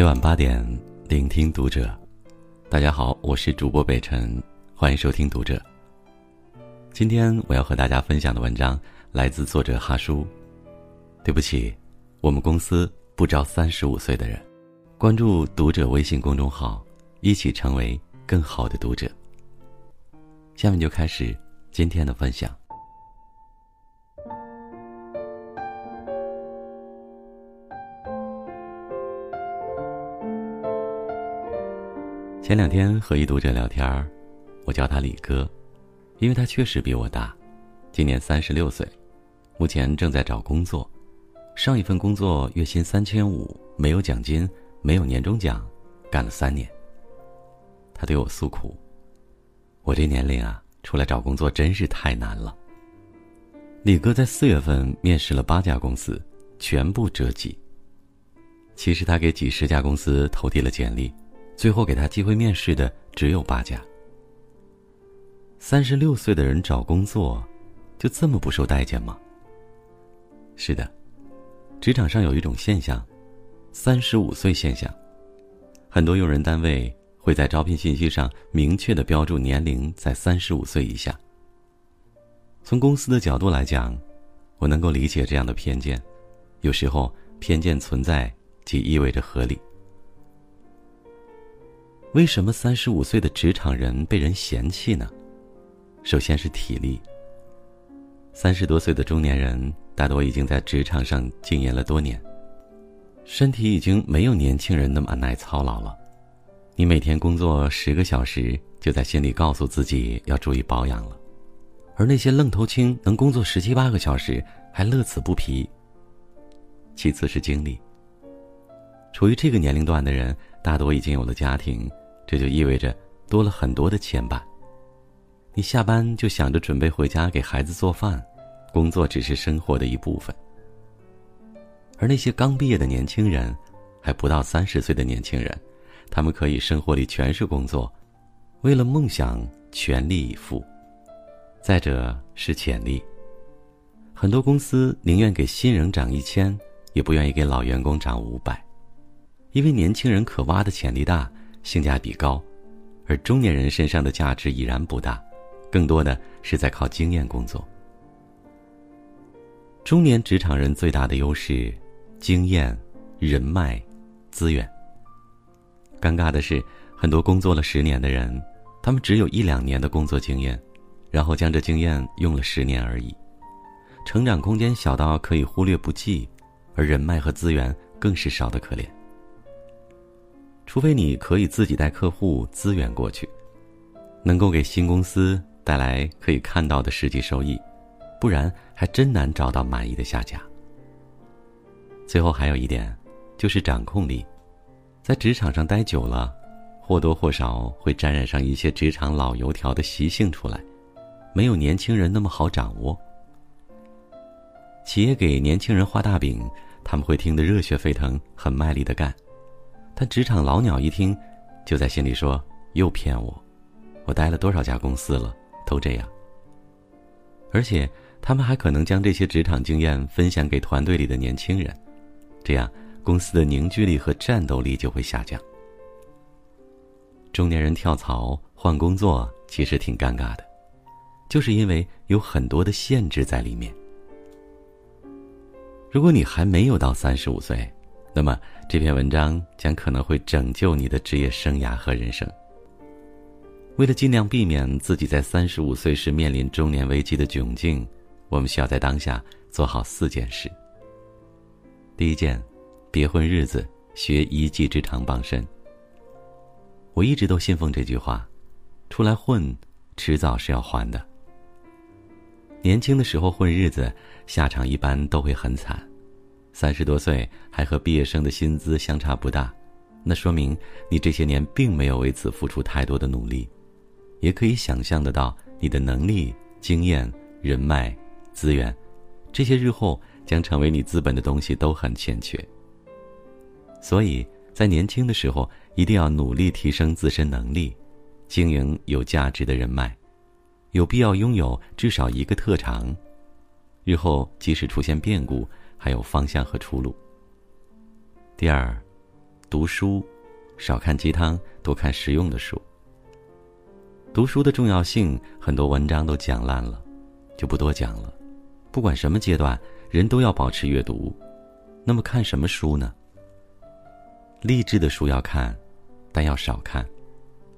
每晚八点，聆听读者。大家好，我是主播北辰，欢迎收听读者。今天我要和大家分享的文章来自作者哈叔。对不起，我们公司不招三十五岁的人。关注读者微信公众号，一起成为更好的读者。下面就开始今天的分享。前两天和一读者聊天儿，我叫他李哥，因为他确实比我大，今年三十六岁，目前正在找工作，上一份工作月薪三千五，没有奖金，没有年终奖，干了三年。他对我诉苦：“我这年龄啊，出来找工作真是太难了。”李哥在四月份面试了八家公司，全部折戟。其实他给几十家公司投递了简历。最后给他机会面试的只有八家。三十六岁的人找工作，就这么不受待见吗？是的，职场上有一种现象，三十五岁现象。很多用人单位会在招聘信息上明确的标注年龄在三十五岁以下。从公司的角度来讲，我能够理解这样的偏见，有时候偏见存在，即意味着合理。为什么三十五岁的职场人被人嫌弃呢？首先是体力。三十多岁的中年人大多已经在职场上经营了多年，身体已经没有年轻人那么耐操劳了。你每天工作十个小时，就在心里告诉自己要注意保养了，而那些愣头青能工作十七八个小时还乐此不疲。其次是精力。处于这个年龄段的人，大多已经有了家庭。这就意味着多了很多的牵绊。你下班就想着准备回家给孩子做饭，工作只是生活的一部分。而那些刚毕业的年轻人，还不到三十岁的年轻人，他们可以生活里全是工作，为了梦想全力以赴。再者是潜力，很多公司宁愿给新人涨一千，也不愿意给老员工涨五百，因为年轻人可挖的潜力大。性价比高，而中年人身上的价值已然不大，更多的是在靠经验工作。中年职场人最大的优势，经验、人脉、资源。尴尬的是，很多工作了十年的人，他们只有一两年的工作经验，然后将这经验用了十年而已，成长空间小到可以忽略不计，而人脉和资源更是少得可怜。除非你可以自己带客户资源过去，能够给新公司带来可以看到的实际收益，不然还真难找到满意的下家。最后还有一点，就是掌控力，在职场上待久了，或多或少会沾染上一些职场老油条的习性出来，没有年轻人那么好掌握。企业给年轻人画大饼，他们会听得热血沸腾，很卖力的干。但职场老鸟一听，就在心里说：“又骗我！我待了多少家公司了，都这样。”而且，他们还可能将这些职场经验分享给团队里的年轻人，这样公司的凝聚力和战斗力就会下降。中年人跳槽换工作其实挺尴尬的，就是因为有很多的限制在里面。如果你还没有到三十五岁，那么这篇文章将可能会拯救你的职业生涯和人生。为了尽量避免自己在三十五岁时面临中年危机的窘境，我们需要在当下做好四件事。第一件，别混日子，学一技之长傍身。我一直都信奉这句话：出来混，迟早是要还的。年轻的时候混日子，下场一般都会很惨。三十多岁还和毕业生的薪资相差不大，那说明你这些年并没有为此付出太多的努力，也可以想象得到你的能力、经验、人脉、资源，这些日后将成为你资本的东西都很欠缺。所以在年轻的时候，一定要努力提升自身能力，经营有价值的人脉，有必要拥有至少一个特长，日后即使出现变故。还有方向和出路。第二，读书，少看鸡汤，多看实用的书。读书的重要性，很多文章都讲烂了，就不多讲了。不管什么阶段，人都要保持阅读。那么看什么书呢？励志的书要看，但要少看。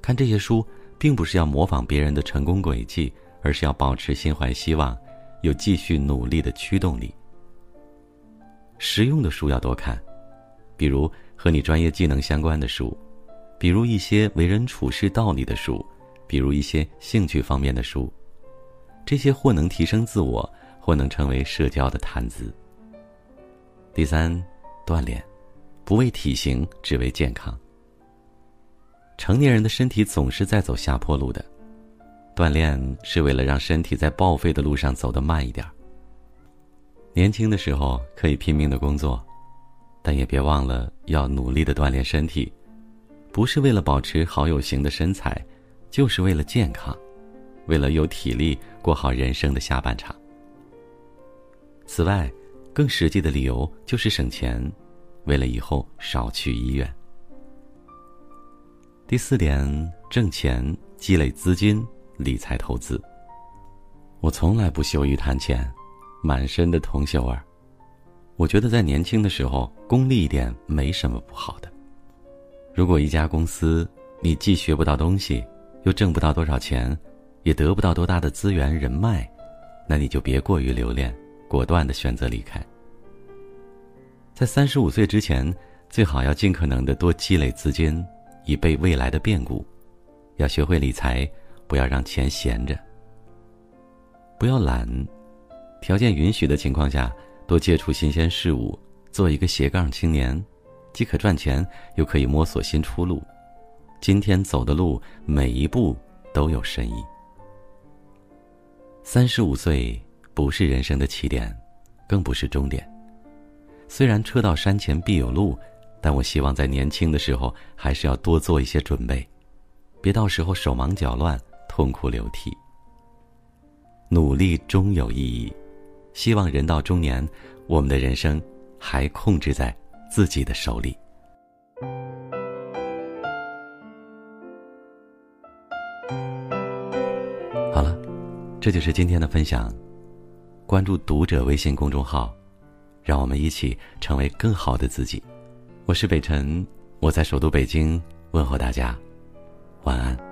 看这些书，并不是要模仿别人的成功轨迹，而是要保持心怀希望，有继续努力的驱动力。实用的书要多看，比如和你专业技能相关的书，比如一些为人处事道理的书。比如一些兴趣方面的书，这些或能提升自我，或能成为社交的谈资。第三，锻炼，不为体型，只为健康。成年人的身体总是在走下坡路的，锻炼是为了让身体在报废的路上走得慢一点。年轻的时候可以拼命的工作，但也别忘了要努力的锻炼身体，不是为了保持好有型的身材。就是为了健康，为了有体力过好人生的下半场。此外，更实际的理由就是省钱，为了以后少去医院。第四点，挣钱、积累资金、理财投资。我从来不羞于谈钱，满身的铜锈味儿。我觉得在年轻的时候功利一点没什么不好的。如果一家公司你既学不到东西，又挣不到多少钱，也得不到多大的资源人脉，那你就别过于留恋，果断的选择离开。在三十五岁之前，最好要尽可能的多积累资金，以备未来的变故。要学会理财，不要让钱闲着。不要懒，条件允许的情况下，多接触新鲜事物，做一个斜杠青年，既可赚钱，又可以摸索新出路。今天走的路，每一步都有深意。三十五岁不是人生的起点，更不是终点。虽然车到山前必有路，但我希望在年轻的时候还是要多做一些准备，别到时候手忙脚乱、痛哭流涕。努力终有意义，希望人到中年，我们的人生还控制在自己的手里。好了这就是今天的分享，关注读者微信公众号，让我们一起成为更好的自己。我是北辰，我在首都北京问候大家，晚安。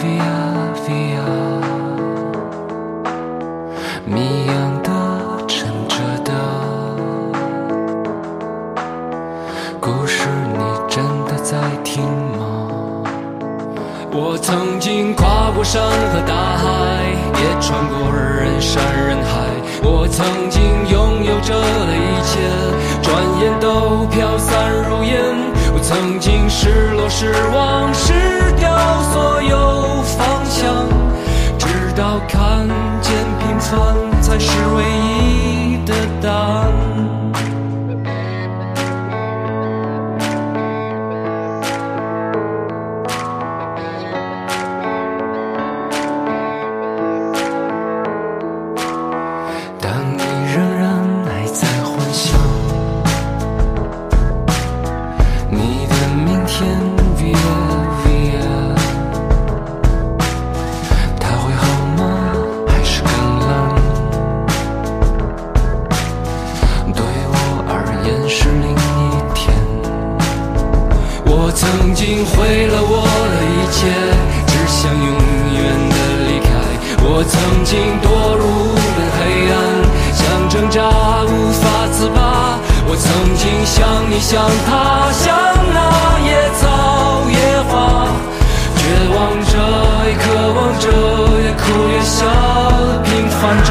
？Via Via，谜样的。故事，你真的在听吗？我曾经跨过山和大海，也穿过人山人海。我曾经拥有着的一切，转眼都飘散如烟。我曾经失落、失望、失看见平凡才是唯一曾经毁了我的一切，只想永远的离开。我曾经堕入了黑暗，想挣扎无法自拔。我曾经像你像他，像那野草野花，绝望着。也渴望着，越哭越笑平凡着。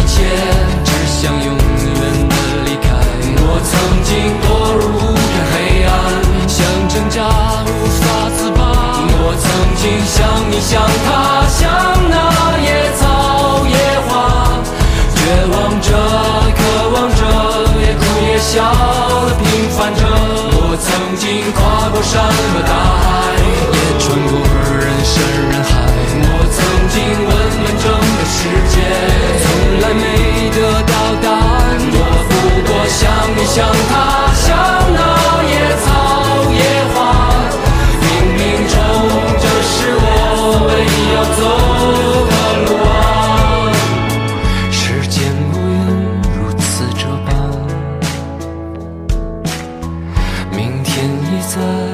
你，像他，像那野草野花，绝望着，渴望着，也哭也笑平凡着。我曾经跨过山和大海，side.